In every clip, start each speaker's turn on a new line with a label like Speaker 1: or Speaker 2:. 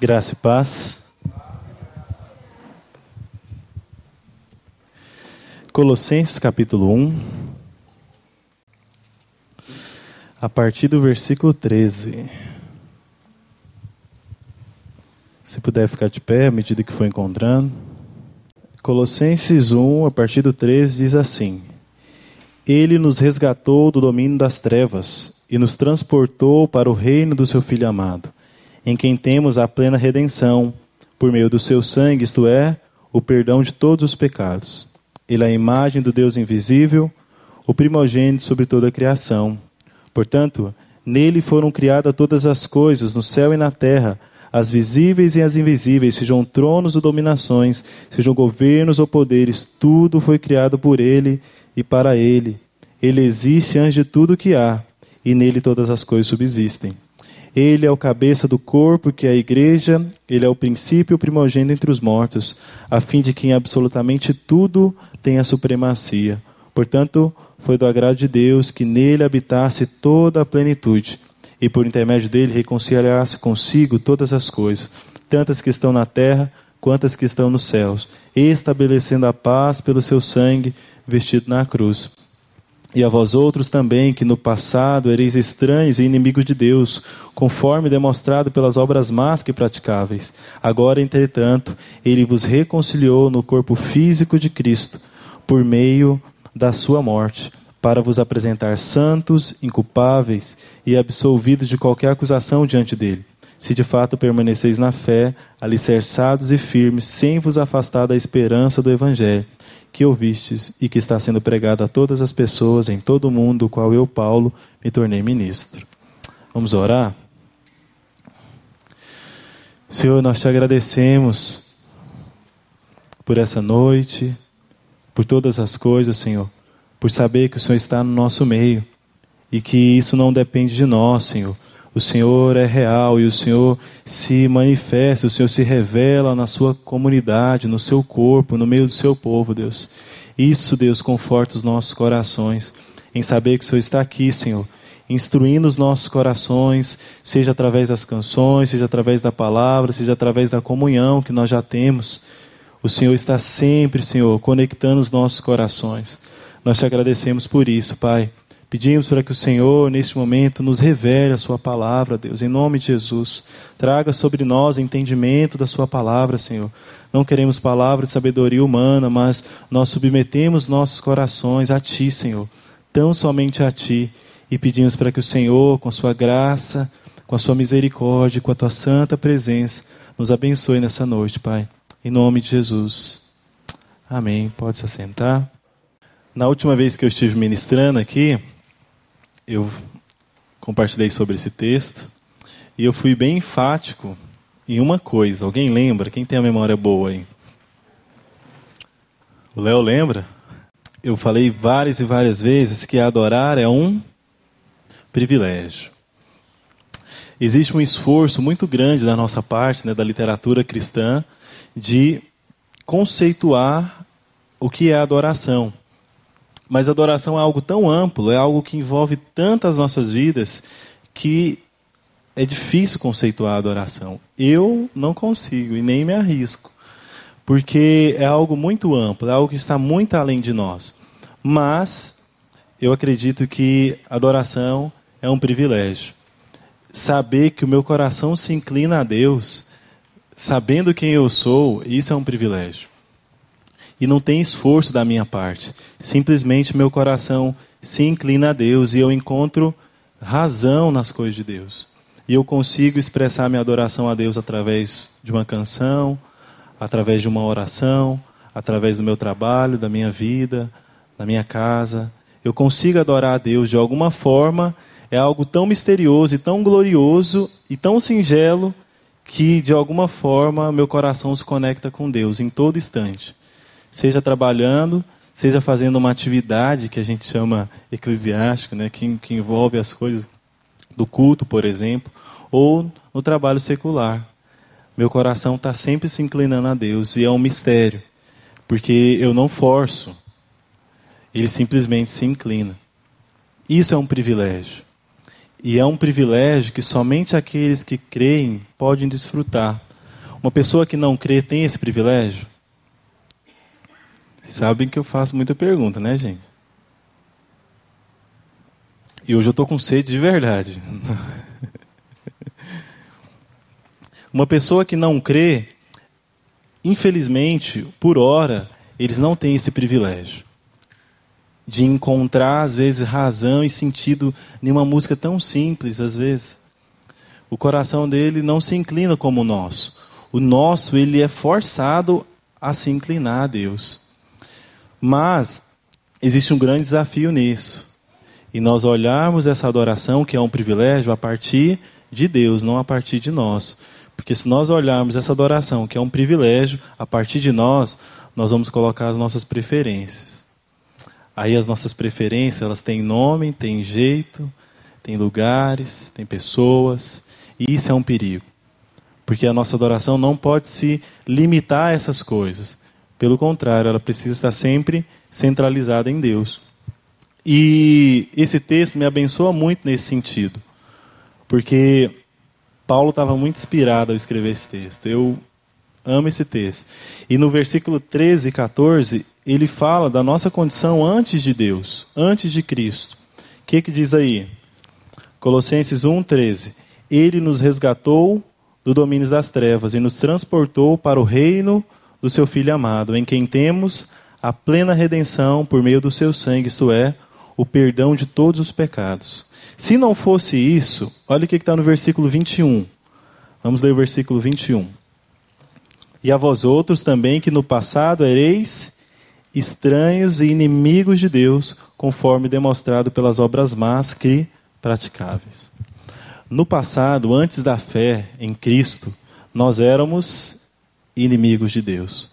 Speaker 1: Graça e paz. Colossenses capítulo 1. A partir do versículo 13. Se puder ficar de pé à medida que for encontrando. Colossenses 1, a partir do 13, diz assim: Ele nos resgatou do domínio das trevas e nos transportou para o reino do seu Filho amado em quem temos a plena redenção, por meio do seu sangue, isto é, o perdão de todos os pecados. Ele é a imagem do Deus invisível, o primogênito sobre toda a criação. Portanto, nele foram criadas todas as coisas, no céu e na terra, as visíveis e as invisíveis, sejam tronos ou dominações, sejam governos ou poderes, tudo foi criado por ele e para ele. Ele existe antes de tudo que há, e nele todas as coisas subsistem. Ele é o cabeça do corpo, que é a igreja, ele é o princípio primogênito entre os mortos, a fim de que em absolutamente tudo tenha supremacia. Portanto, foi do agrado de Deus que nele habitasse toda a plenitude, e por intermédio dele reconciliasse consigo todas as coisas, tantas que estão na terra quanto as que estão nos céus, estabelecendo a paz pelo seu sangue vestido na cruz. E a vós outros também, que no passado ereis estranhos e inimigos de Deus, conforme demonstrado pelas obras más que praticáveis. Agora, entretanto, ele vos reconciliou no corpo físico de Cristo, por meio da sua morte, para vos apresentar santos, inculpáveis e absolvidos de qualquer acusação diante dele. Se de fato permaneceis na fé, alicerçados e firmes, sem vos afastar da esperança do Evangelho que ouvistes e que está sendo pregado a todas as pessoas em todo o mundo, qual eu, Paulo, me tornei ministro. Vamos orar? Senhor, nós te agradecemos por essa noite, por todas as coisas, Senhor, por saber que o Senhor está no nosso meio e que isso não depende de nós, Senhor o Senhor é real e o Senhor se manifesta, o Senhor se revela na sua comunidade, no seu corpo, no meio do seu povo, Deus. Isso, Deus, conforta os nossos corações em saber que o Senhor está aqui, Senhor, instruindo os nossos corações, seja através das canções, seja através da palavra, seja através da comunhão que nós já temos. O Senhor está sempre, Senhor, conectando os nossos corações. Nós te agradecemos por isso, Pai. Pedimos para que o Senhor, neste momento, nos revele a Sua palavra, Deus, em nome de Jesus. Traga sobre nós entendimento da Sua palavra, Senhor. Não queremos palavras de sabedoria humana, mas nós submetemos nossos corações a Ti, Senhor, tão somente a Ti. E pedimos para que o Senhor, com a Sua graça, com a Sua misericórdia, com a Tua santa presença, nos abençoe nessa noite, Pai. Em nome de Jesus. Amém. Pode se assentar. Na última vez que eu estive ministrando aqui, eu compartilhei sobre esse texto e eu fui bem enfático em uma coisa. Alguém lembra? Quem tem a memória boa aí? O Léo lembra? Eu falei várias e várias vezes que adorar é um privilégio. Existe um esforço muito grande da nossa parte, né, da literatura cristã, de conceituar o que é adoração. Mas adoração é algo tão amplo, é algo que envolve tantas nossas vidas que é difícil conceituar a adoração. Eu não consigo e nem me arrisco, porque é algo muito amplo, é algo que está muito além de nós. Mas eu acredito que adoração é um privilégio. Saber que o meu coração se inclina a Deus, sabendo quem eu sou, isso é um privilégio e não tem esforço da minha parte. Simplesmente meu coração se inclina a Deus e eu encontro razão nas coisas de Deus. E eu consigo expressar minha adoração a Deus através de uma canção, através de uma oração, através do meu trabalho, da minha vida, da minha casa. Eu consigo adorar a Deus de alguma forma. É algo tão misterioso e tão glorioso e tão singelo que, de alguma forma, meu coração se conecta com Deus em todo instante seja trabalhando, seja fazendo uma atividade que a gente chama eclesiástica, né, que, que envolve as coisas do culto, por exemplo, ou no trabalho secular. Meu coração está sempre se inclinando a Deus e é um mistério, porque eu não forço, ele simplesmente se inclina. Isso é um privilégio. E é um privilégio que somente aqueles que creem podem desfrutar. Uma pessoa que não crê tem esse privilégio? Sabem que eu faço muita pergunta, né, gente? E hoje eu estou com sede de verdade. Uma pessoa que não crê, infelizmente, por hora, eles não têm esse privilégio de encontrar, às vezes, razão e sentido em uma música tão simples, às vezes. O coração dele não se inclina como o nosso. O nosso, ele é forçado a se inclinar a Deus. Mas existe um grande desafio nisso. E nós olharmos essa adoração, que é um privilégio, a partir de Deus, não a partir de nós. Porque se nós olharmos essa adoração, que é um privilégio, a partir de nós, nós vamos colocar as nossas preferências. Aí as nossas preferências, elas têm nome, têm jeito, têm lugares, têm pessoas, e isso é um perigo. Porque a nossa adoração não pode se limitar a essas coisas. Pelo contrário, ela precisa estar sempre centralizada em Deus. E esse texto me abençoa muito nesse sentido, porque Paulo estava muito inspirado ao escrever esse texto. Eu amo esse texto. E no versículo 13 e 14, ele fala da nossa condição antes de Deus, antes de Cristo. O que, que diz aí? Colossenses 1, 13. Ele nos resgatou do domínio das trevas e nos transportou para o reino do seu Filho amado, em quem temos a plena redenção por meio do seu sangue, isto é, o perdão de todos os pecados. Se não fosse isso, olha o que está no versículo 21. Vamos ler o versículo 21. E a vós outros também, que no passado ereis estranhos e inimigos de Deus, conforme demonstrado pelas obras más que praticáveis. No passado, antes da fé em Cristo, nós éramos inimigos de Deus.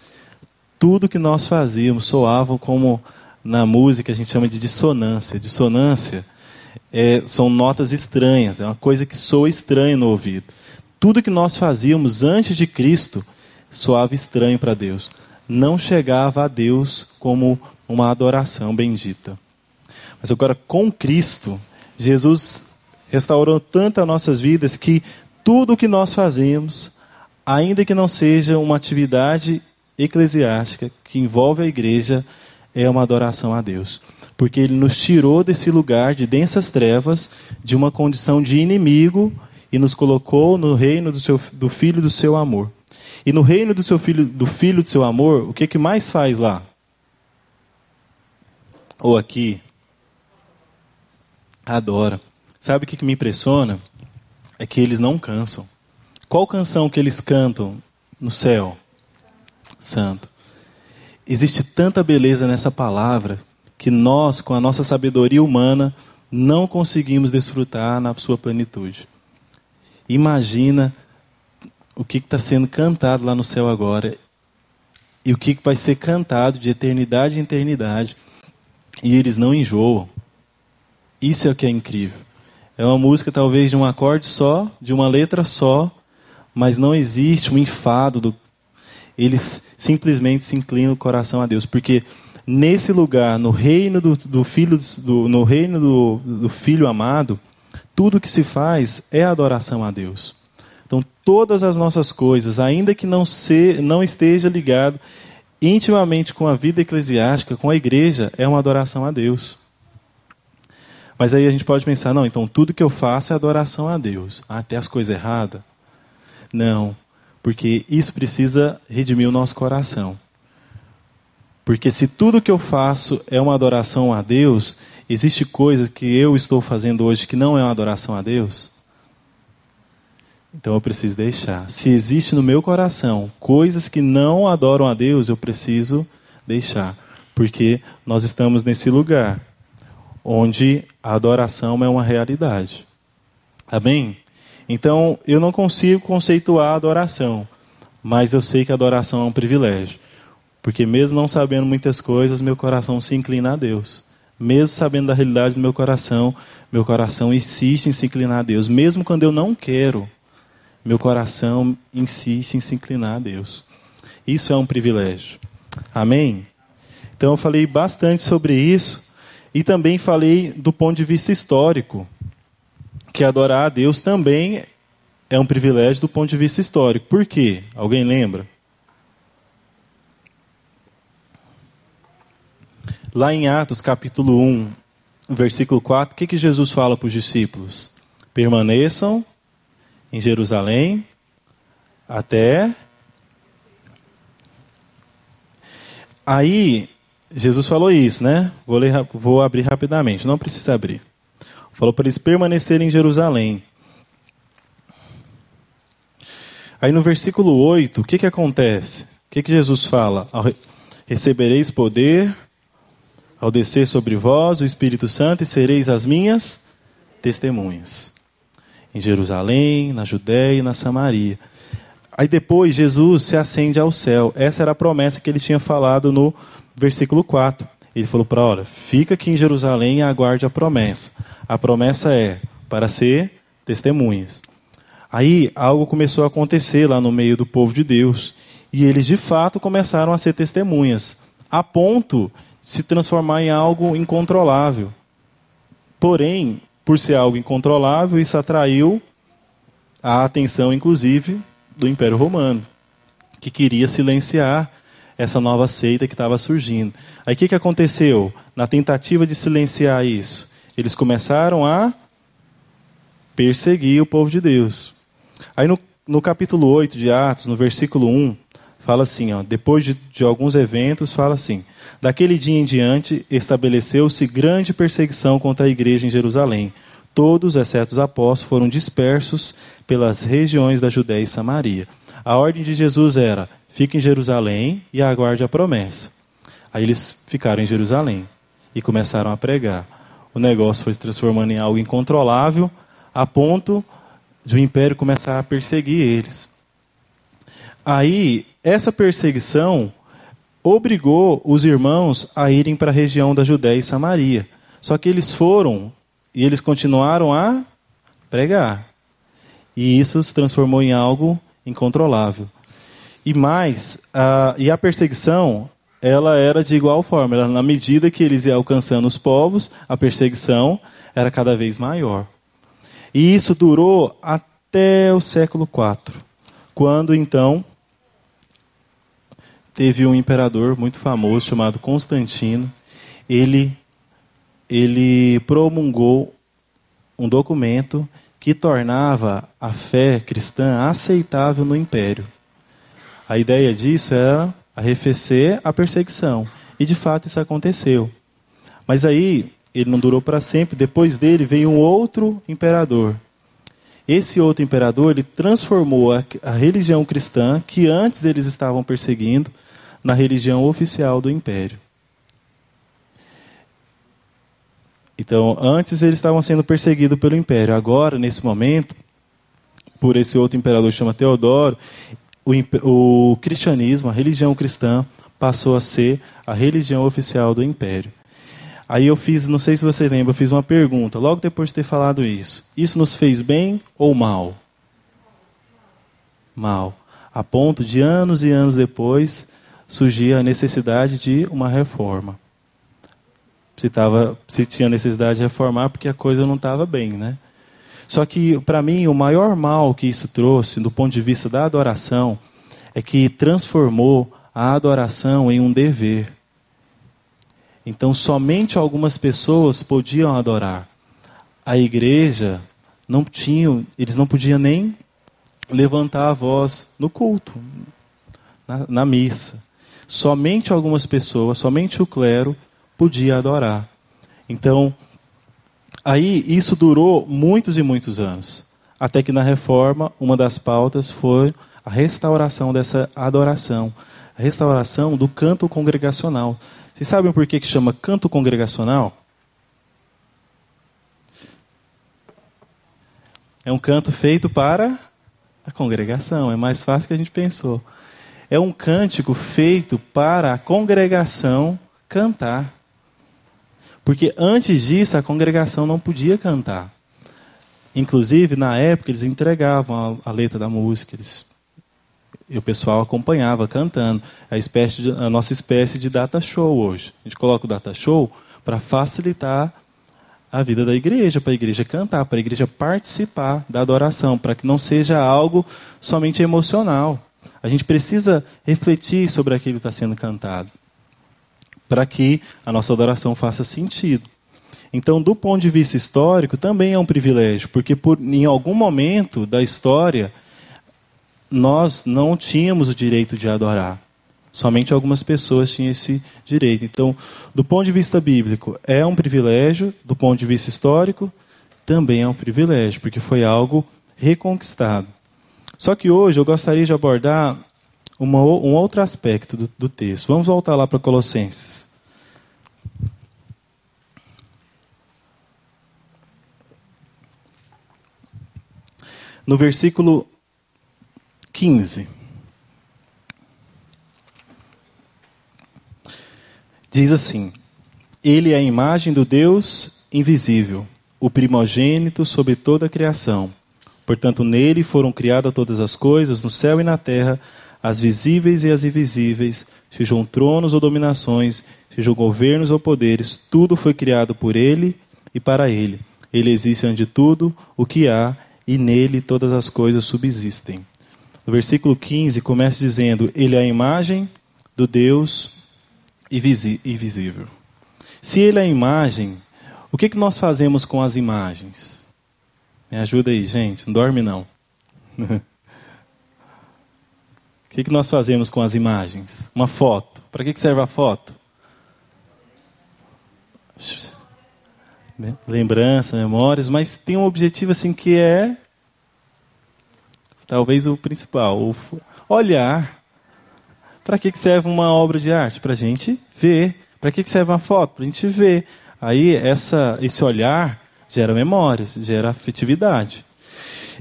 Speaker 1: Tudo que nós fazíamos soava como na música a gente chama de dissonância. Dissonância é, são notas estranhas, é uma coisa que soa estranha no ouvido. Tudo que nós fazíamos antes de Cristo soava estranho para Deus. Não chegava a Deus como uma adoração bendita. Mas agora, com Cristo, Jesus restaurou tanto as nossas vidas que tudo o que nós fazíamos ainda que não seja uma atividade eclesiástica que envolve a igreja, é uma adoração a Deus. Porque ele nos tirou desse lugar de densas trevas, de uma condição de inimigo, e nos colocou no reino do, seu, do Filho do seu amor. E no reino do seu filho, do filho do seu amor, o que, que mais faz lá? Ou aqui? Adora. Sabe o que, que me impressiona? É que eles não cansam. Qual canção que eles cantam no céu? Santo. Existe tanta beleza nessa palavra que nós, com a nossa sabedoria humana, não conseguimos desfrutar na sua plenitude. Imagina o que está sendo cantado lá no céu agora e o que vai ser cantado de eternidade em eternidade e eles não enjoam. Isso é o que é incrível. É uma música talvez de um acorde só, de uma letra só, mas não existe um enfado. Do... Eles simplesmente se inclinam o coração a Deus, porque nesse lugar, no reino do, do filho, do, no reino do, do filho amado, tudo que se faz é adoração a Deus. Então, todas as nossas coisas, ainda que não, se, não esteja ligado intimamente com a vida eclesiástica, com a igreja, é uma adoração a Deus. Mas aí a gente pode pensar, não, então tudo que eu faço é adoração a Deus. Até as coisas erradas. Não, porque isso precisa redimir o nosso coração. Porque se tudo que eu faço é uma adoração a Deus, existe coisas que eu estou fazendo hoje que não é uma adoração a Deus? Então eu preciso deixar. Se existe no meu coração coisas que não adoram a Deus, eu preciso deixar. Porque nós estamos nesse lugar onde a adoração é uma realidade. Amém? Então, eu não consigo conceituar a adoração, mas eu sei que a adoração é um privilégio. Porque mesmo não sabendo muitas coisas, meu coração se inclina a Deus. Mesmo sabendo da realidade do meu coração, meu coração insiste em se inclinar a Deus. Mesmo quando eu não quero, meu coração insiste em se inclinar a Deus. Isso é um privilégio. Amém? Então eu falei bastante sobre isso e também falei do ponto de vista histórico que adorar a Deus também é um privilégio do ponto de vista histórico. Por quê? Alguém lembra? Lá em Atos capítulo 1, versículo 4, o que, que Jesus fala para os discípulos? Permaneçam em Jerusalém até. Aí, Jesus falou isso, né? Vou, ler, vou abrir rapidamente, não precisa abrir. Falou para eles permanecerem em Jerusalém. Aí no versículo 8, o que, que acontece? O que, que Jesus fala? Recebereis poder ao descer sobre vós o Espírito Santo e sereis as minhas testemunhas. Em Jerusalém, na Judéia e na Samaria. Aí depois Jesus se acende ao céu. Essa era a promessa que ele tinha falado no versículo 4. Ele falou para ela: fica aqui em Jerusalém e aguarde a promessa. A promessa é para ser testemunhas. Aí algo começou a acontecer lá no meio do povo de Deus. E eles de fato começaram a ser testemunhas, a ponto de se transformar em algo incontrolável. Porém, por ser algo incontrolável, isso atraiu a atenção, inclusive, do Império Romano, que queria silenciar essa nova seita que estava surgindo. Aí o que, que aconteceu? Na tentativa de silenciar isso, eles começaram a perseguir o povo de Deus. Aí no, no capítulo 8 de Atos, no versículo 1, fala assim, ó, depois de, de alguns eventos, fala assim: Daquele dia em diante estabeleceu-se grande perseguição contra a igreja em Jerusalém. Todos, exceto os apóstolos, foram dispersos pelas regiões da Judéia e Samaria. A ordem de Jesus era: fique em Jerusalém e aguarde a promessa. Aí eles ficaram em Jerusalém e começaram a pregar o negócio foi se transformando em algo incontrolável, a ponto de o império começar a perseguir eles. Aí, essa perseguição obrigou os irmãos a irem para a região da Judéia e Samaria. Só que eles foram e eles continuaram a pregar. E isso se transformou em algo incontrolável. E mais, a, e a perseguição ela era de igual forma. Ela, na medida que eles iam alcançando os povos, a perseguição era cada vez maior. E isso durou até o século IV, quando então teve um imperador muito famoso chamado Constantino. Ele ele promulgou um documento que tornava a fé cristã aceitável no império. A ideia disso era arrefecer a perseguição. E de fato isso aconteceu. Mas aí ele não durou para sempre. Depois dele veio um outro imperador. Esse outro imperador ele transformou a, a religião cristã que antes eles estavam perseguindo na religião oficial do império. Então, antes eles estavam sendo perseguidos pelo império. Agora, nesse momento, por esse outro imperador chama Teodoro, o, o cristianismo, a religião cristã, passou a ser a religião oficial do império. Aí eu fiz, não sei se você lembra, eu fiz uma pergunta, logo depois de ter falado isso. Isso nos fez bem ou mal? Mal. A ponto de anos e anos depois surgir a necessidade de uma reforma. Se, tava, se tinha necessidade de reformar, porque a coisa não estava bem, né? Só que, para mim, o maior mal que isso trouxe, do ponto de vista da adoração, é que transformou a adoração em um dever. Então, somente algumas pessoas podiam adorar. A igreja não tinha, eles não podiam nem levantar a voz no culto, na, na missa. Somente algumas pessoas, somente o clero podia adorar. Então, Aí isso durou muitos e muitos anos, até que na reforma uma das pautas foi a restauração dessa adoração, a restauração do canto congregacional. Vocês sabem por que, que chama canto congregacional? É um canto feito para a congregação, é mais fácil que a gente pensou. É um cântico feito para a congregação cantar. Porque antes disso a congregação não podia cantar. Inclusive, na época, eles entregavam a, a letra da música, eles, e o pessoal acompanhava cantando. A, espécie de, a nossa espécie de data show hoje. A gente coloca o data show para facilitar a vida da igreja, para a igreja cantar, para a igreja participar da adoração, para que não seja algo somente emocional. A gente precisa refletir sobre aquilo que está sendo cantado, para que a nossa adoração faça sentido. Então, do ponto de vista histórico, também é um privilégio, porque por, em algum momento da história, nós não tínhamos o direito de adorar. Somente algumas pessoas tinham esse direito. Então, do ponto de vista bíblico, é um privilégio, do ponto de vista histórico, também é um privilégio, porque foi algo reconquistado. Só que hoje eu gostaria de abordar uma, um outro aspecto do, do texto. Vamos voltar lá para Colossenses. No versículo 15. Diz assim: Ele é a imagem do Deus invisível, o primogênito sobre toda a criação. Portanto, nele foram criadas todas as coisas, no céu e na terra, as visíveis e as invisíveis, sejam tronos ou dominações, sejam governos ou poderes, tudo foi criado por ele e para ele. Ele existe ante tudo o que há, e nele todas as coisas subsistem. No versículo 15 começa dizendo: Ele é a imagem do Deus invisível. Se ele é a imagem, o que, que nós fazemos com as imagens? Me ajuda aí, gente, não dorme não. que, que nós fazemos com as imagens? Uma foto. Para que, que serve a foto? Lembrança, memórias, mas tem um objetivo assim que é talvez o principal, o olhar. Para que serve uma obra de arte? Para a gente ver. Para que serve uma foto? Para a gente ver. Aí essa, esse olhar gera memórias, gera afetividade.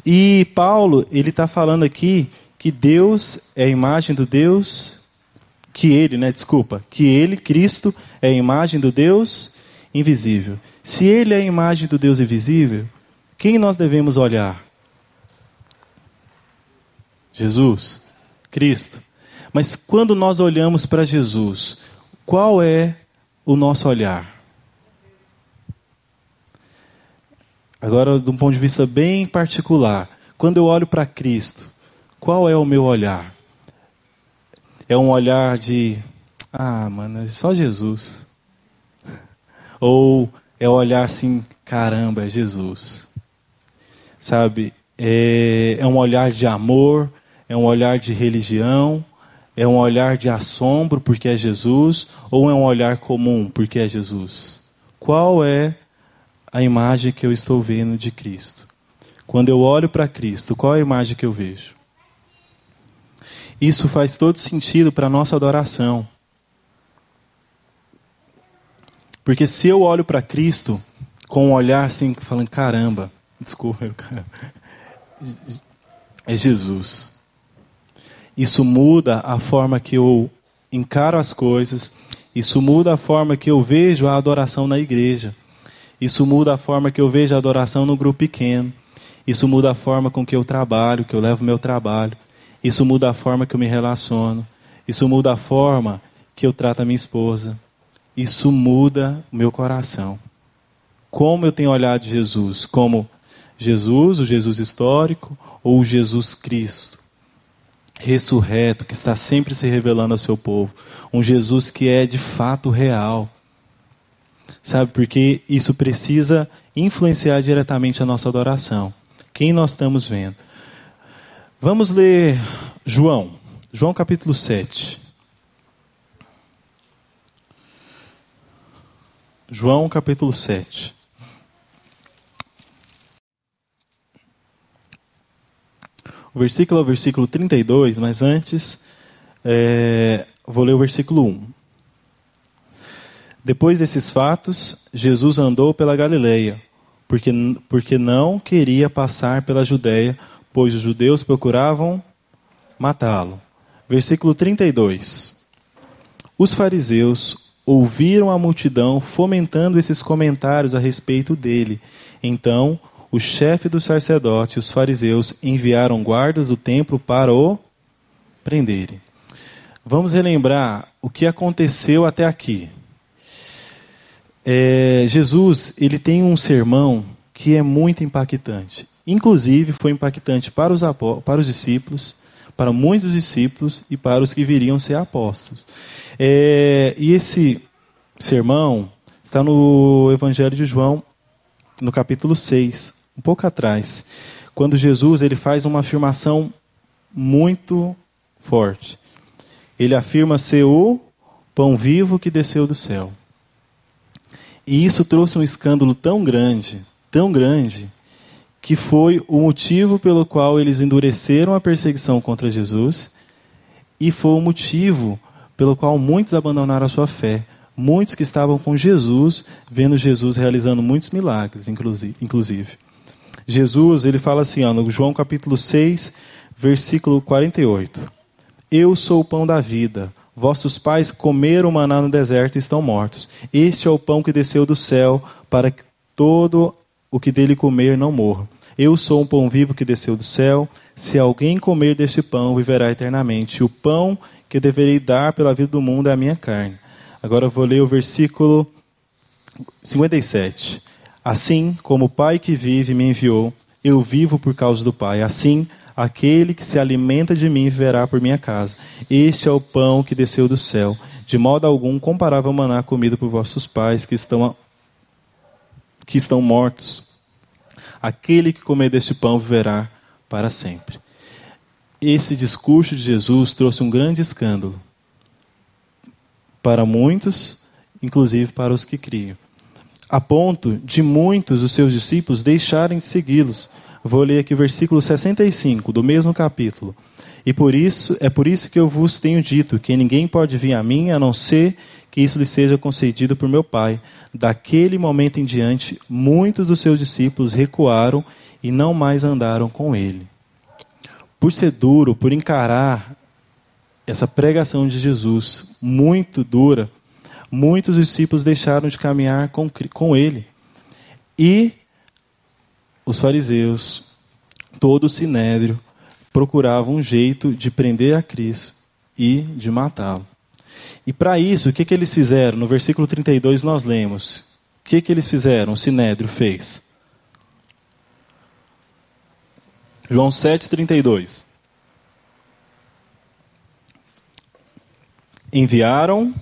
Speaker 1: E Paulo ele está falando aqui que Deus é a imagem do Deus, que ele, né? Desculpa, que ele, Cristo, é a imagem do Deus invisível. Se ele é a imagem do Deus invisível, quem nós devemos olhar? Jesus, Cristo. Mas quando nós olhamos para Jesus, qual é o nosso olhar? Agora, de um ponto de vista bem particular, quando eu olho para Cristo, qual é o meu olhar? É um olhar de, ah, mano, é só Jesus. Ou é olhar assim, caramba, é Jesus. Sabe? É, é um olhar de amor, é um olhar de religião? É um olhar de assombro porque é Jesus? Ou é um olhar comum porque é Jesus? Qual é a imagem que eu estou vendo de Cristo? Quando eu olho para Cristo, qual é a imagem que eu vejo? Isso faz todo sentido para a nossa adoração. Porque se eu olho para Cristo com um olhar assim, falando, caramba, desculpa, é Jesus. Isso muda a forma que eu encaro as coisas, isso muda a forma que eu vejo a adoração na igreja. Isso muda a forma que eu vejo a adoração no grupo pequeno. Isso muda a forma com que eu trabalho, que eu levo meu trabalho. Isso muda a forma que eu me relaciono. Isso muda a forma que eu trato a minha esposa. Isso muda o meu coração. Como eu tenho olhado Jesus? Como Jesus, o Jesus histórico, ou o Jesus Cristo? ressurreto, que está sempre se revelando ao seu povo. Um Jesus que é de fato real. Sabe, porque isso precisa influenciar diretamente a nossa adoração. Quem nós estamos vendo? Vamos ler João, João capítulo 7. João capítulo 7. O versículo é o versículo 32, mas antes é, vou ler o versículo 1. Depois desses fatos, Jesus andou pela Galileia, porque, porque não queria passar pela Judéia, pois os judeus procuravam matá-lo. Versículo 32. Os fariseus ouviram a multidão fomentando esses comentários a respeito dele. Então, o chefe dos sacerdotes e os fariseus enviaram guardas do templo para o prenderem. Vamos relembrar o que aconteceu até aqui. É, Jesus ele tem um sermão que é muito impactante. Inclusive foi impactante para os, para os discípulos, para muitos discípulos e para os que viriam ser apóstolos. É, e esse sermão está no Evangelho de João, no capítulo 6, um pouco atrás, quando Jesus ele faz uma afirmação muito forte. Ele afirma ser o pão vivo que desceu do céu. E isso trouxe um escândalo tão grande, tão grande, que foi o motivo pelo qual eles endureceram a perseguição contra Jesus e foi o motivo pelo qual muitos abandonaram a sua fé. Muitos que estavam com Jesus, vendo Jesus realizando muitos milagres, inclusive. Jesus, ele fala assim, ó, no João capítulo 6, versículo 48. Eu sou o pão da vida. Vossos pais comeram maná no deserto e estão mortos. Este é o pão que desceu do céu, para que todo o que dele comer não morra. Eu sou um pão vivo que desceu do céu. Se alguém comer deste pão, viverá eternamente. O pão que deverei dar pela vida do mundo é a minha carne. Agora eu vou ler o versículo 57. Assim como o Pai que vive me enviou, eu vivo por causa do Pai. Assim, aquele que se alimenta de mim viverá por minha casa. Este é o pão que desceu do céu. De modo algum comparável ao maná comido por vossos pais que estão, que estão mortos. Aquele que comer deste pão viverá para sempre. Esse discurso de Jesus trouxe um grande escândalo para muitos, inclusive para os que criam a ponto de muitos dos seus discípulos deixarem de segui-los. Vou ler aqui o versículo 65 do mesmo capítulo. E por isso é por isso que eu vos tenho dito que ninguém pode vir a mim a não ser que isso lhe seja concedido por meu Pai. Daquele momento em diante, muitos dos seus discípulos recuaram e não mais andaram com ele. Por ser duro, por encarar essa pregação de Jesus muito dura, muitos discípulos deixaram de caminhar com, com ele. E os fariseus, todo o sinédrio, procuravam um jeito de prender a Cristo e de matá-lo. E para isso, o que, que eles fizeram? No versículo 32 nós lemos. O que, que eles fizeram? O sinédrio fez. João 7,32. Enviaram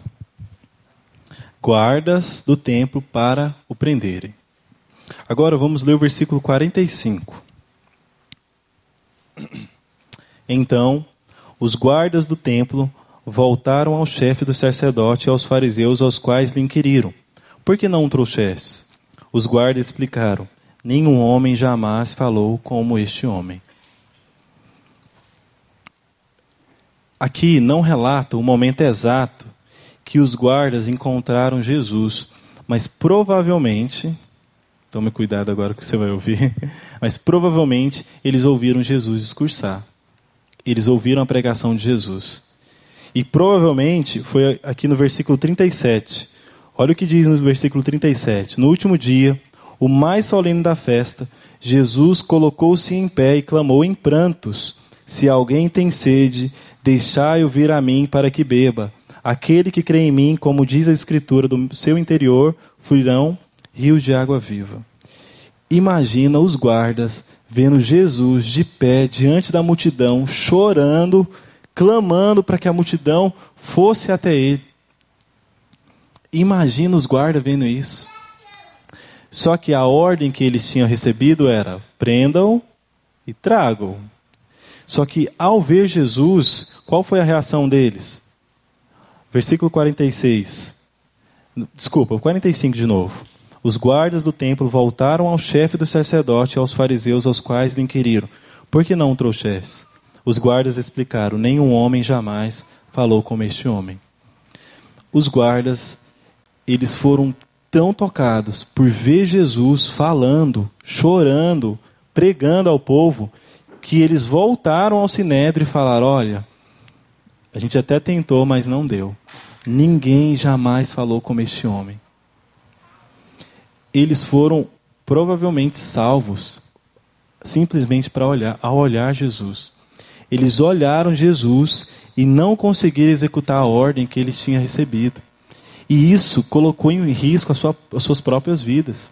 Speaker 1: guardas do templo para o prenderem. Agora vamos ler o versículo 45. Então, os guardas do templo voltaram ao chefe do sacerdote e aos fariseus, aos quais lhe inquiriram: Por que não o trouxestes? Os guardas explicaram: Nenhum homem jamais falou como este homem. Aqui não relata o momento exato que os guardas encontraram Jesus, mas provavelmente, tome cuidado agora que você vai ouvir, mas provavelmente eles ouviram Jesus discursar. Eles ouviram a pregação de Jesus. E provavelmente foi aqui no versículo 37. Olha o que diz no versículo 37. No último dia, o mais solene da festa, Jesus colocou-se em pé e clamou em prantos: Se alguém tem sede, deixai-o vir a mim para que beba. Aquele que crê em mim, como diz a Escritura, do seu interior fluirão rios de água viva. Imagina os guardas vendo Jesus de pé diante da multidão, chorando, clamando para que a multidão fosse até ele. Imagina os guardas vendo isso. Só que a ordem que eles tinham recebido era: prendam e tragam. Só que ao ver Jesus, qual foi a reação deles? Versículo 46. Desculpa, 45 de novo. Os guardas do templo voltaram ao chefe do sacerdote e aos fariseus, aos quais lhe inquiriram: Por que não o trouxeste? Os guardas explicaram: Nenhum homem jamais falou como este homem. Os guardas, eles foram tão tocados por ver Jesus falando, chorando, pregando ao povo, que eles voltaram ao sinédrio e falaram: Olha, a gente até tentou, mas não deu. Ninguém jamais falou como este homem. Eles foram provavelmente salvos simplesmente para olhar, ao olhar Jesus. Eles olharam Jesus e não conseguiram executar a ordem que eles tinham recebido. E isso colocou em risco sua, as suas próprias vidas.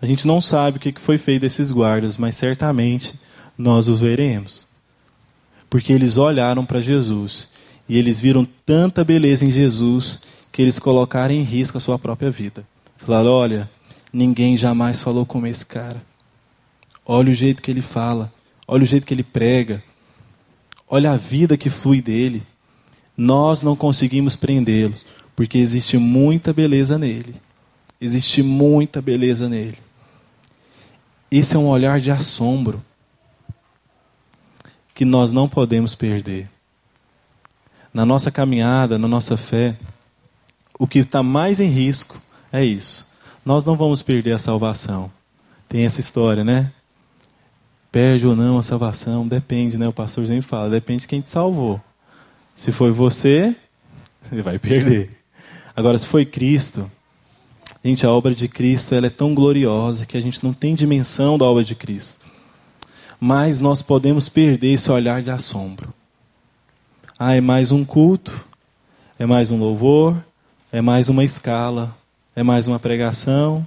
Speaker 1: A gente não sabe o que foi feito desses guardas, mas certamente nós os veremos. Porque eles olharam para Jesus e eles viram tanta beleza em Jesus que eles colocaram em risco a sua própria vida. Falaram: olha, ninguém jamais falou como esse cara. Olha o jeito que ele fala, olha o jeito que ele prega, olha a vida que flui dele. Nós não conseguimos prendê-los, porque existe muita beleza nele. Existe muita beleza nele. Esse é um olhar de assombro que nós não podemos perder. Na nossa caminhada, na nossa fé, o que está mais em risco é isso. Nós não vamos perder a salvação. Tem essa história, né? Perde ou não a salvação, depende, né? O pastor sempre fala, depende de quem te salvou. Se foi você, você vai perder. Agora, se foi Cristo, Gente, a obra de Cristo ela é tão gloriosa que a gente não tem dimensão da obra de Cristo. Mas nós podemos perder esse olhar de assombro. Ah, é mais um culto, é mais um louvor, é mais uma escala, é mais uma pregação,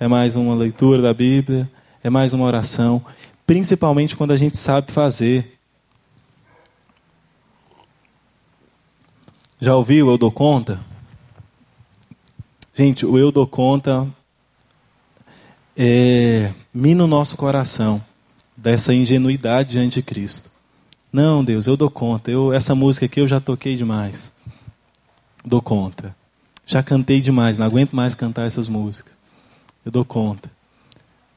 Speaker 1: é mais uma leitura da Bíblia, é mais uma oração, principalmente quando a gente sabe fazer. Já ouviu Eu Dou Conta? Gente, o eu dou conta é, mina o nosso coração dessa ingenuidade diante de Cristo. Não, Deus, eu dou conta. Eu, essa música aqui eu já toquei demais. Dou conta. Já cantei demais, não aguento mais cantar essas músicas. Eu dou conta.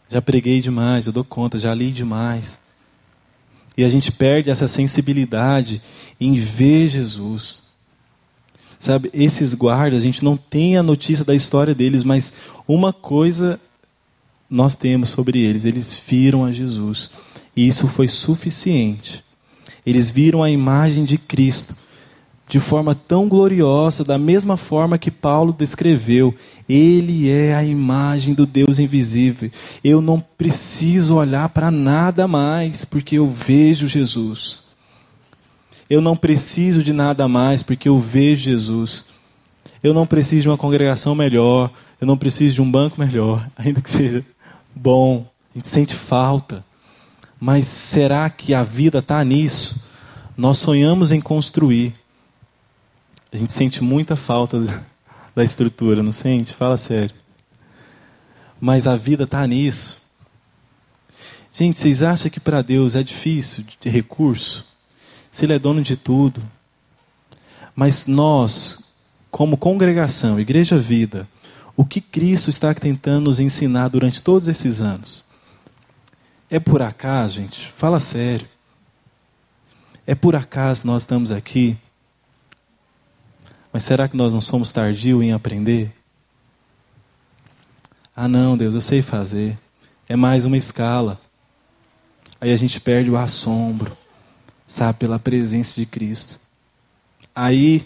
Speaker 1: Já preguei demais, eu dou conta, já li demais. E a gente perde essa sensibilidade em ver Jesus. Sabe, esses guardas, a gente não tem a notícia da história deles, mas uma coisa nós temos sobre eles: eles viram a Jesus. E isso foi suficiente. Eles viram a imagem de Cristo de forma tão gloriosa, da mesma forma que Paulo descreveu. Ele é a imagem do Deus invisível. Eu não preciso olhar para nada mais, porque eu vejo Jesus. Eu não preciso de nada mais porque eu vejo Jesus. Eu não preciso de uma congregação melhor. Eu não preciso de um banco melhor, ainda que seja bom. A gente sente falta. Mas será que a vida está nisso? Nós sonhamos em construir. A gente sente muita falta da estrutura, não sente? Fala sério. Mas a vida está nisso. Gente, vocês acham que para Deus é difícil de recurso? se Ele é dono de tudo. Mas nós, como congregação, Igreja Vida, o que Cristo está tentando nos ensinar durante todos esses anos? É por acaso, gente? Fala sério. É por acaso nós estamos aqui? Mas será que nós não somos tardios em aprender? Ah, não, Deus, eu sei fazer. É mais uma escala. Aí a gente perde o assombro sabe, pela presença de Cristo. Aí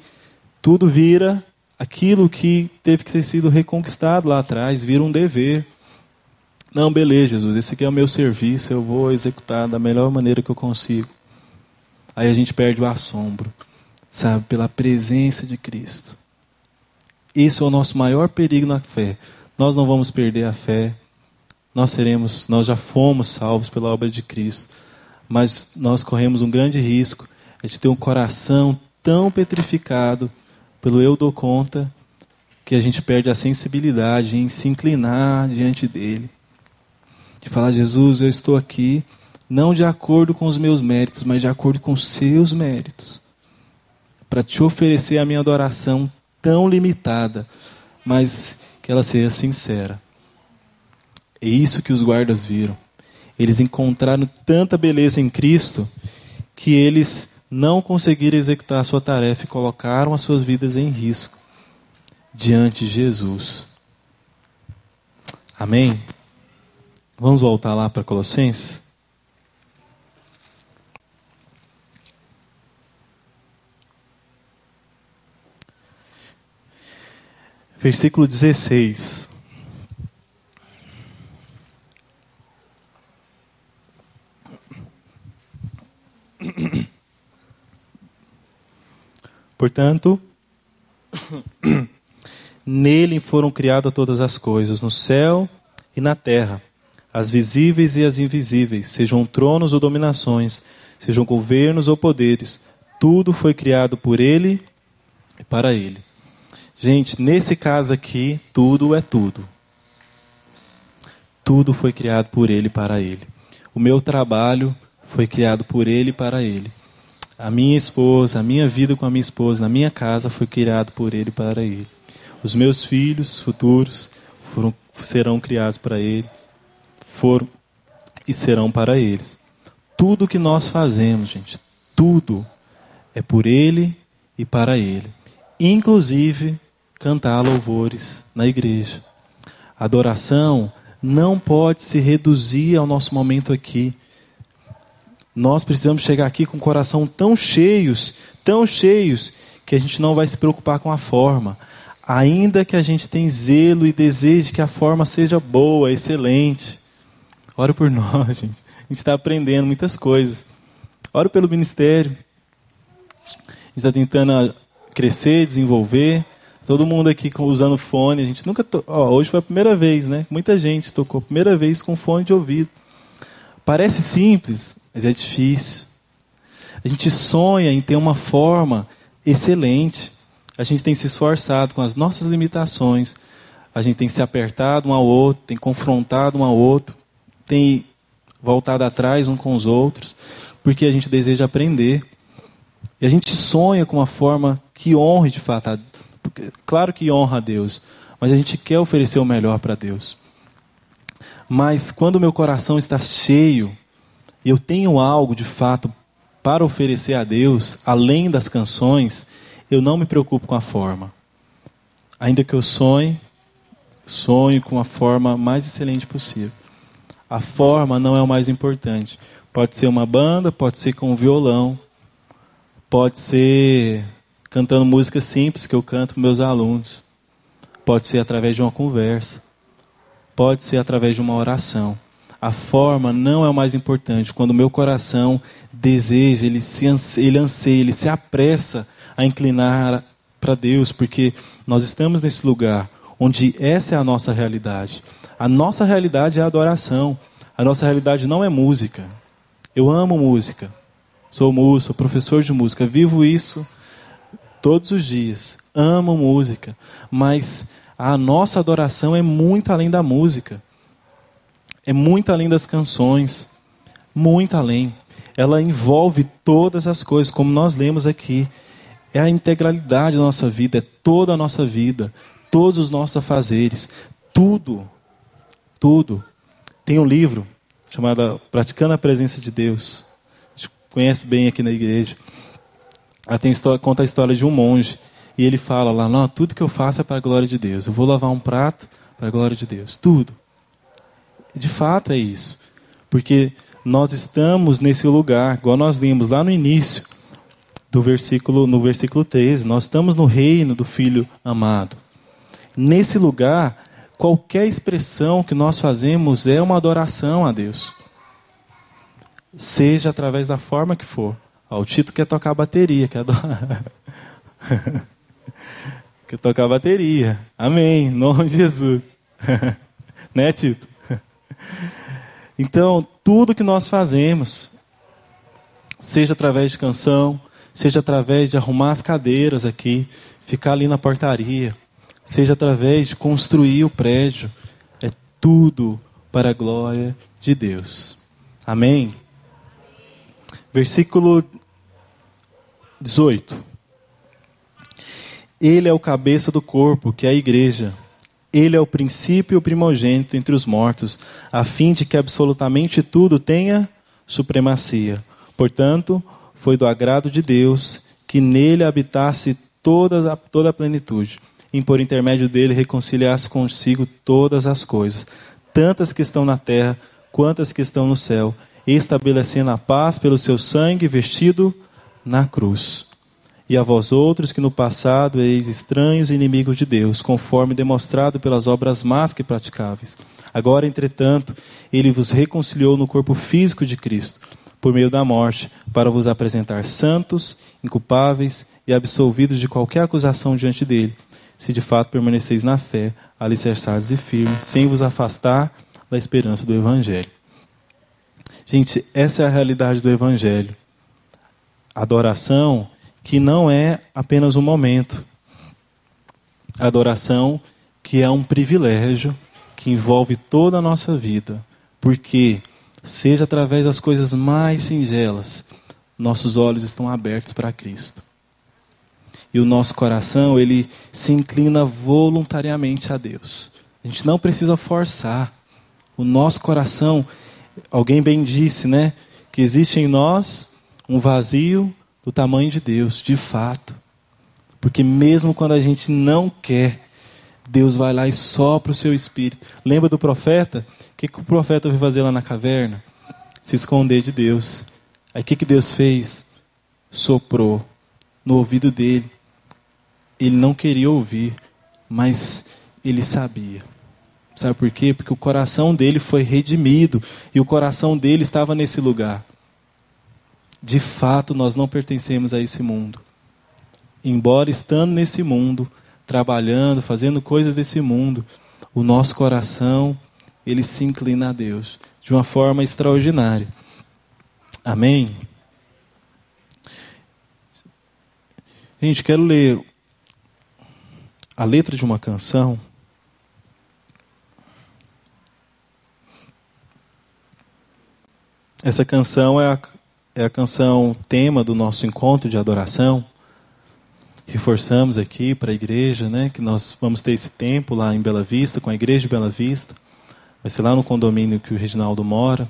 Speaker 1: tudo vira aquilo que teve que ter sido reconquistado lá atrás, vira um dever. Não, beleza, Jesus, esse aqui é o meu serviço, eu vou executar da melhor maneira que eu consigo. Aí a gente perde o assombro, sabe, pela presença de Cristo. Esse é o nosso maior perigo na fé. Nós não vamos perder a fé. Nós seremos, nós já fomos salvos pela obra de Cristo mas nós corremos um grande risco de ter um coração tão petrificado pelo eu dou conta que a gente perde a sensibilidade em se inclinar diante dele. De falar, Jesus, eu estou aqui não de acordo com os meus méritos, mas de acordo com os seus méritos. Para te oferecer a minha adoração tão limitada, mas que ela seja sincera. É isso que os guardas viram. Eles encontraram tanta beleza em Cristo que eles não conseguiram executar a sua tarefa e colocaram as suas vidas em risco diante de Jesus. Amém? Vamos voltar lá para Colossenses? Versículo 16. Portanto, Nele foram criadas todas as coisas, no céu e na terra, as visíveis e as invisíveis, sejam tronos ou dominações, sejam governos ou poderes, tudo foi criado por Ele e para Ele. Gente, nesse caso aqui, tudo é tudo. Tudo foi criado por Ele para Ele. O meu trabalho foi criado por Ele para Ele. A minha esposa, a minha vida com a minha esposa, na minha casa foi criado por Ele para Ele. Os meus filhos futuros foram, serão criados para Ele, foram e serão para eles. Tudo que nós fazemos, gente, tudo é por Ele e para Ele. Inclusive cantar louvores na igreja. Adoração não pode se reduzir ao nosso momento aqui. Nós precisamos chegar aqui com o coração tão cheios, tão cheios, que a gente não vai se preocupar com a forma. Ainda que a gente tenha zelo e deseje que a forma seja boa, excelente. Ora por nós, gente. A gente está aprendendo muitas coisas. Ora pelo ministério. A gente está tentando crescer, desenvolver. Todo mundo aqui usando fone, a gente nunca. To... Oh, hoje foi a primeira vez, né? Muita gente tocou, primeira vez com fone de ouvido. Parece simples, mas é difícil. A gente sonha em ter uma forma excelente. A gente tem se esforçado com as nossas limitações. A gente tem se apertado um ao outro, tem confrontado um ao outro, tem voltado atrás um com os outros, porque a gente deseja aprender. E a gente sonha com uma forma que honre de fato a claro que honra a Deus, mas a gente quer oferecer o melhor para Deus. Mas quando meu coração está cheio, e eu tenho algo de fato para oferecer a Deus, além das canções, eu não me preocupo com a forma. Ainda que eu sonhe, sonho com a forma mais excelente possível. A forma não é o mais importante. Pode ser uma banda, pode ser com um violão, pode ser cantando música simples que eu canto para meus alunos. Pode ser através de uma conversa. Pode ser através de uma oração. A forma não é o mais importante. Quando o meu coração deseja, ele, se anseia, ele anseia, ele se apressa a inclinar para Deus, porque nós estamos nesse lugar onde essa é a nossa realidade. A nossa realidade é a adoração. A nossa realidade não é música. Eu amo música. Sou músico, sou professor de música, vivo isso todos os dias, amo música, mas a nossa adoração é muito além da música, é muito além das canções, muito além. Ela envolve todas as coisas, como nós lemos aqui. É a integralidade da nossa vida, é toda a nossa vida, todos os nossos afazeres, tudo, tudo. Tem um livro chamado Praticando a Presença de Deus. A gente conhece bem aqui na igreja. Ela tem, conta a história de um monge. E ele fala lá: Não, tudo que eu faço é para a glória de Deus. Eu vou lavar um prato para a glória de Deus. Tudo. De fato é isso. Porque nós estamos nesse lugar, igual nós vimos lá no início do versículo, no versículo 13, nós estamos no reino do Filho amado. Nesse lugar, qualquer expressão que nós fazemos é uma adoração a Deus. Seja através da forma que for. Ó, o Tito quer tocar bateria, quer, do... quer tocar bateria. Amém, em nome de Jesus. né, Tito? Então, tudo que nós fazemos, seja através de canção, seja através de arrumar as cadeiras aqui, ficar ali na portaria, seja através de construir o prédio, é tudo para a glória de Deus. Amém? Versículo 18. Ele é o cabeça do corpo, que é a igreja. Ele é o princípio primogênito entre os mortos, a fim de que absolutamente tudo tenha supremacia. Portanto, foi do agrado de Deus que nele habitasse toda a, toda a plenitude, e por intermédio dele reconciliasse consigo todas as coisas, tantas que estão na terra quantas que estão no céu estabelecendo a paz pelo seu sangue vestido na cruz. E a vós outros que no passado eis estranhos e inimigos de Deus, conforme demonstrado pelas obras más que praticáveis. Agora, entretanto, ele vos reconciliou no corpo físico de Cristo, por meio da morte, para vos apresentar santos, inculpáveis e absolvidos de qualquer acusação diante dele, se de fato permaneceis na fé, alicerçados e firmes, sem vos afastar da esperança do Evangelho. Gente, essa é a realidade do Evangelho. Adoração que não é apenas um momento. Adoração que é um privilégio que envolve toda a nossa vida. Porque seja através das coisas mais singelas, nossos olhos estão abertos para Cristo. E o nosso coração, ele se inclina voluntariamente a Deus. A gente não precisa forçar. O nosso coração, alguém bem disse, né, que existe em nós um vazio do tamanho de Deus, de fato. Porque mesmo quando a gente não quer, Deus vai lá e sopra o seu espírito. Lembra do profeta? O que, que o profeta foi fazer lá na caverna? Se esconder de Deus. Aí o que, que Deus fez? Soprou no ouvido dele. Ele não queria ouvir, mas ele sabia. Sabe por quê? Porque o coração dele foi redimido e o coração dele estava nesse lugar. De fato, nós não pertencemos a esse mundo. Embora estando nesse mundo, trabalhando, fazendo coisas desse mundo, o nosso coração, ele se inclina a Deus de uma forma extraordinária. Amém? Gente, quero ler a letra de uma canção. Essa canção é a, é a canção tema do nosso encontro de adoração reforçamos aqui para a igreja, né, que nós vamos ter esse tempo lá em Bela Vista, com a igreja de Bela Vista. Vai ser lá no condomínio que o Reginaldo mora.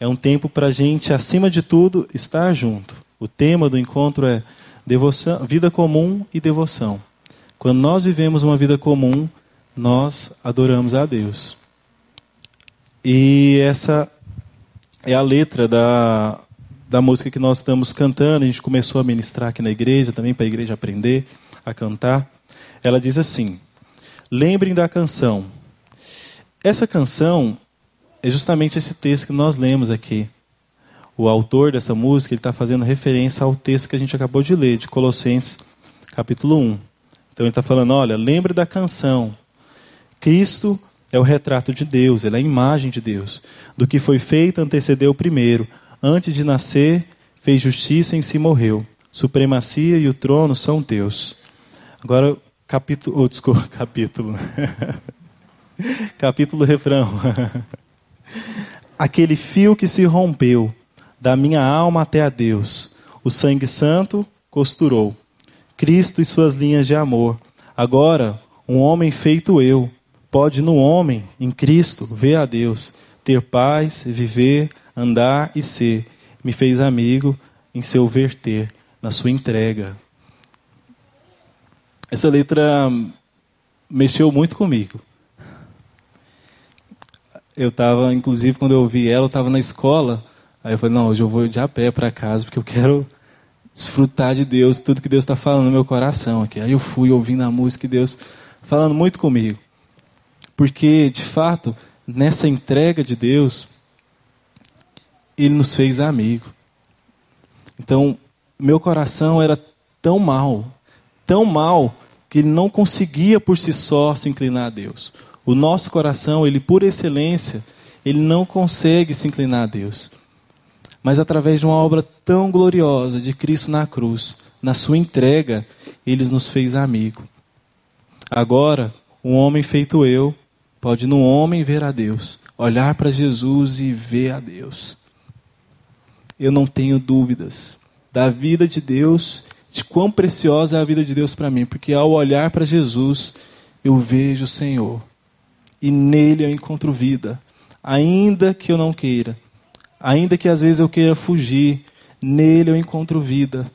Speaker 1: É um tempo para a gente, acima de tudo, estar junto. O tema do encontro é devoção, vida comum e devoção. Quando nós vivemos uma vida comum, nós adoramos a Deus. E essa é a letra da, da música que nós estamos cantando, a gente começou a ministrar aqui na igreja, também para a igreja aprender a cantar. Ela diz assim: Lembrem da canção. Essa canção é justamente esse texto que nós lemos aqui. O autor dessa música está fazendo referência ao texto que a gente acabou de ler, de Colossenses, capítulo 1. Então ele está falando: olha, lembre da canção. Cristo é o retrato de Deus, ele é a imagem de Deus. Do que foi feito antecedeu o primeiro Antes de nascer, fez justiça em si morreu. Supremacia e o trono são teus. Agora, capítulo. Oh, desculpa, capítulo. capítulo refrão. Aquele fio que se rompeu, da minha alma até a Deus, o sangue santo costurou. Cristo e suas linhas de amor. Agora, um homem feito eu, pode no homem, em Cristo, ver a Deus, ter paz, viver, andar e ser, me fez amigo em seu verter, na sua entrega. Essa letra mexeu muito comigo. Eu estava, inclusive, quando eu ouvi ela, eu estava na escola. Aí eu falei, não, hoje eu vou de a pé para casa, porque eu quero desfrutar de Deus, tudo que Deus está falando no meu coração aqui. Aí eu fui ouvindo a música e Deus falando muito comigo. Porque, de fato, nessa entrega de Deus, ele nos fez amigo. Então, meu coração era tão mal, tão mal, que ele não conseguia por si só se inclinar a Deus. O nosso coração, ele por excelência, ele não consegue se inclinar a Deus. Mas através de uma obra tão gloriosa de Cristo na cruz, na sua entrega, ele nos fez amigo. Agora, um homem feito eu pode no homem ver a Deus, olhar para Jesus e ver a Deus eu não tenho dúvidas da vida de Deus, de quão preciosa é a vida de Deus para mim, porque ao olhar para Jesus, eu vejo o Senhor e nele eu encontro vida, ainda que eu não queira, ainda que às vezes eu queira fugir, nele eu encontro vida,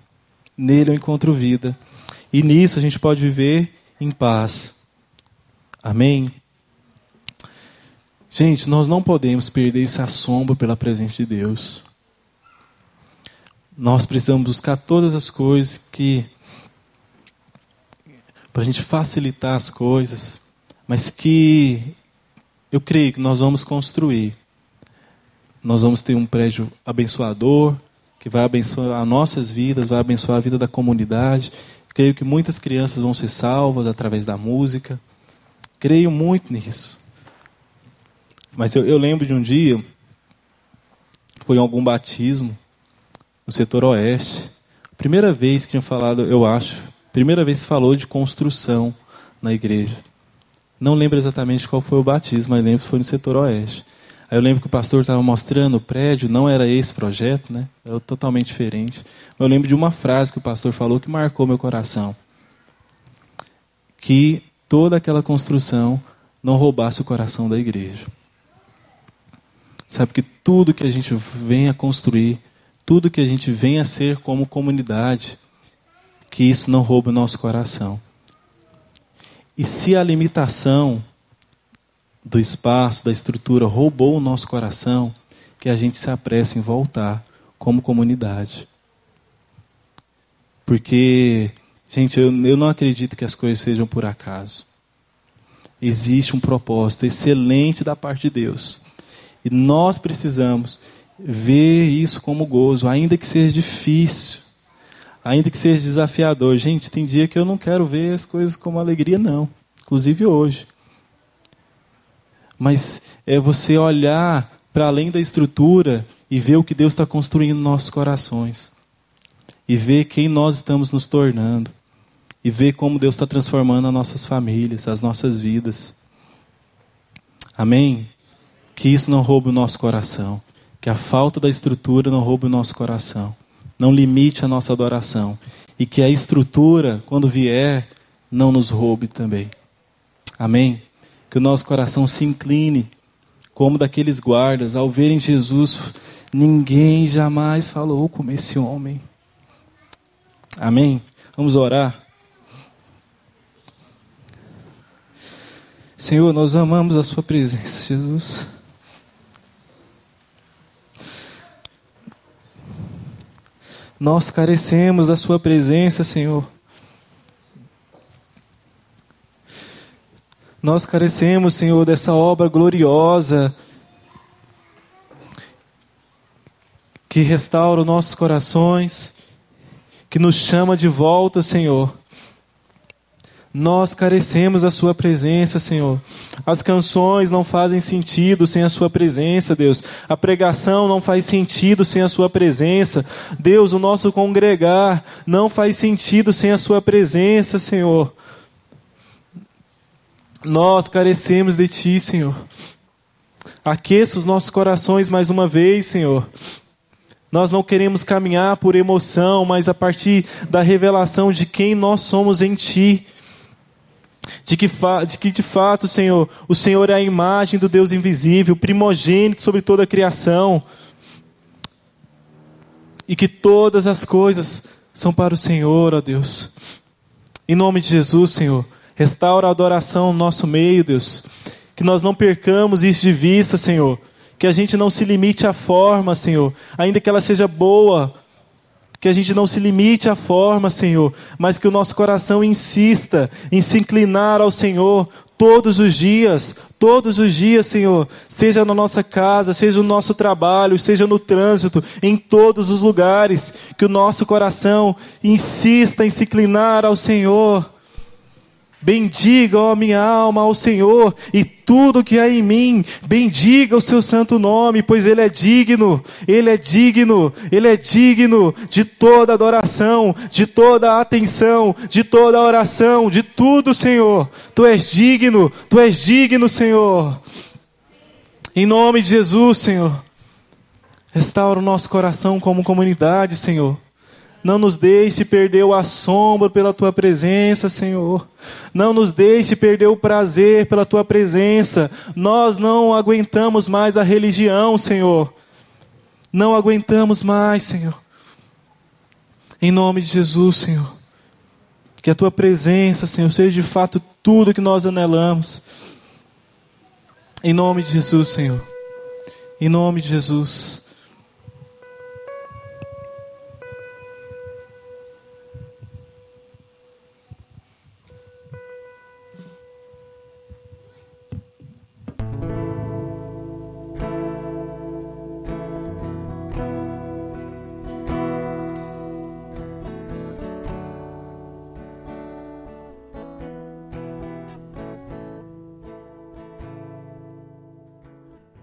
Speaker 1: nele eu encontro vida, e nisso a gente pode viver em paz. Amém? Gente, nós não podemos perder esse assombro pela presença de Deus. Nós precisamos buscar todas as coisas que para a gente facilitar as coisas, mas que eu creio que nós vamos construir nós vamos ter um prédio abençoador, que vai abençoar as nossas vidas, vai abençoar a vida da comunidade. Creio que muitas crianças vão ser salvas através da música. Creio muito nisso. Mas eu, eu lembro de um dia, foi em algum batismo, no setor oeste. Primeira vez que tinha falado, eu acho, primeira vez que falou de construção na igreja. Não lembro exatamente qual foi o batismo, mas lembro que foi no setor oeste. Aí eu lembro que o pastor estava mostrando o prédio, não era esse projeto, né? Era totalmente diferente. Eu lembro de uma frase que o pastor falou que marcou meu coração. Que toda aquela construção não roubasse o coração da igreja. Sabe que tudo que a gente vem a construir, tudo que a gente vem a ser como comunidade, que isso não roube o nosso coração. E se a limitação do espaço, da estrutura roubou o nosso coração, que a gente se apresse em voltar como comunidade. Porque, gente, eu, eu não acredito que as coisas sejam por acaso. Existe um propósito excelente da parte de Deus. E nós precisamos ver isso como gozo, ainda que seja difícil, ainda que seja desafiador. Gente, tem dia que eu não quero ver as coisas como alegria, não. Inclusive hoje. Mas é você olhar para além da estrutura e ver o que Deus está construindo nos nossos corações. E ver quem nós estamos nos tornando. E ver como Deus está transformando as nossas famílias, as nossas vidas. Amém? Que isso não roube o nosso coração. Que a falta da estrutura não roube o nosso coração. Não limite a nossa adoração. E que a estrutura, quando vier, não nos roube também. Amém? Que o nosso coração se incline, como daqueles guardas, ao verem Jesus, ninguém jamais falou como esse homem. Amém? Vamos orar. Senhor, nós amamos a Sua presença, Jesus. Nós carecemos da Sua presença, Senhor. Nós carecemos, Senhor, dessa obra gloriosa que restaura os nossos corações, que nos chama de volta, Senhor. Nós carecemos da Sua presença, Senhor. As canções não fazem sentido sem a Sua presença, Deus. A pregação não faz sentido sem a Sua presença. Deus, o nosso congregar não faz sentido sem a Sua presença, Senhor. Nós carecemos de Ti, Senhor. Aqueça os nossos corações mais uma vez, Senhor. Nós não queremos caminhar por emoção, mas a partir da revelação de quem nós somos em Ti de que, de que, de fato, Senhor, o Senhor é a imagem do Deus invisível, primogênito sobre toda a criação, e que todas as coisas são para o Senhor, ó Deus. Em nome de Jesus, Senhor, restaura a adoração no nosso meio, Deus, que nós não percamos isso de vista, Senhor, que a gente não se limite à forma, Senhor, ainda que ela seja boa, que a gente não se limite à forma, Senhor, mas que o nosso coração insista em se inclinar ao Senhor todos os dias, todos os dias, Senhor, seja na nossa casa, seja no nosso trabalho, seja no trânsito, em todos os lugares, que o nosso coração insista em se inclinar ao Senhor Bendiga, ó minha alma, ao Senhor, e tudo que há em mim, bendiga o seu santo nome, pois Ele é digno, Ele é digno, Ele é digno de toda adoração, de toda atenção, de toda oração, de tudo, Senhor. Tu és digno, Tu és digno, Senhor. Em nome de Jesus, Senhor. Restaura o nosso coração como comunidade, Senhor. Não nos deixe perder o assombro pela tua presença, Senhor. Não nos deixe perder o prazer pela tua presença. Nós não aguentamos mais a religião, Senhor. Não aguentamos mais, Senhor. Em nome de Jesus, Senhor. Que a tua presença, Senhor, seja de fato tudo que nós anelamos. Em nome de Jesus, Senhor. Em nome de Jesus.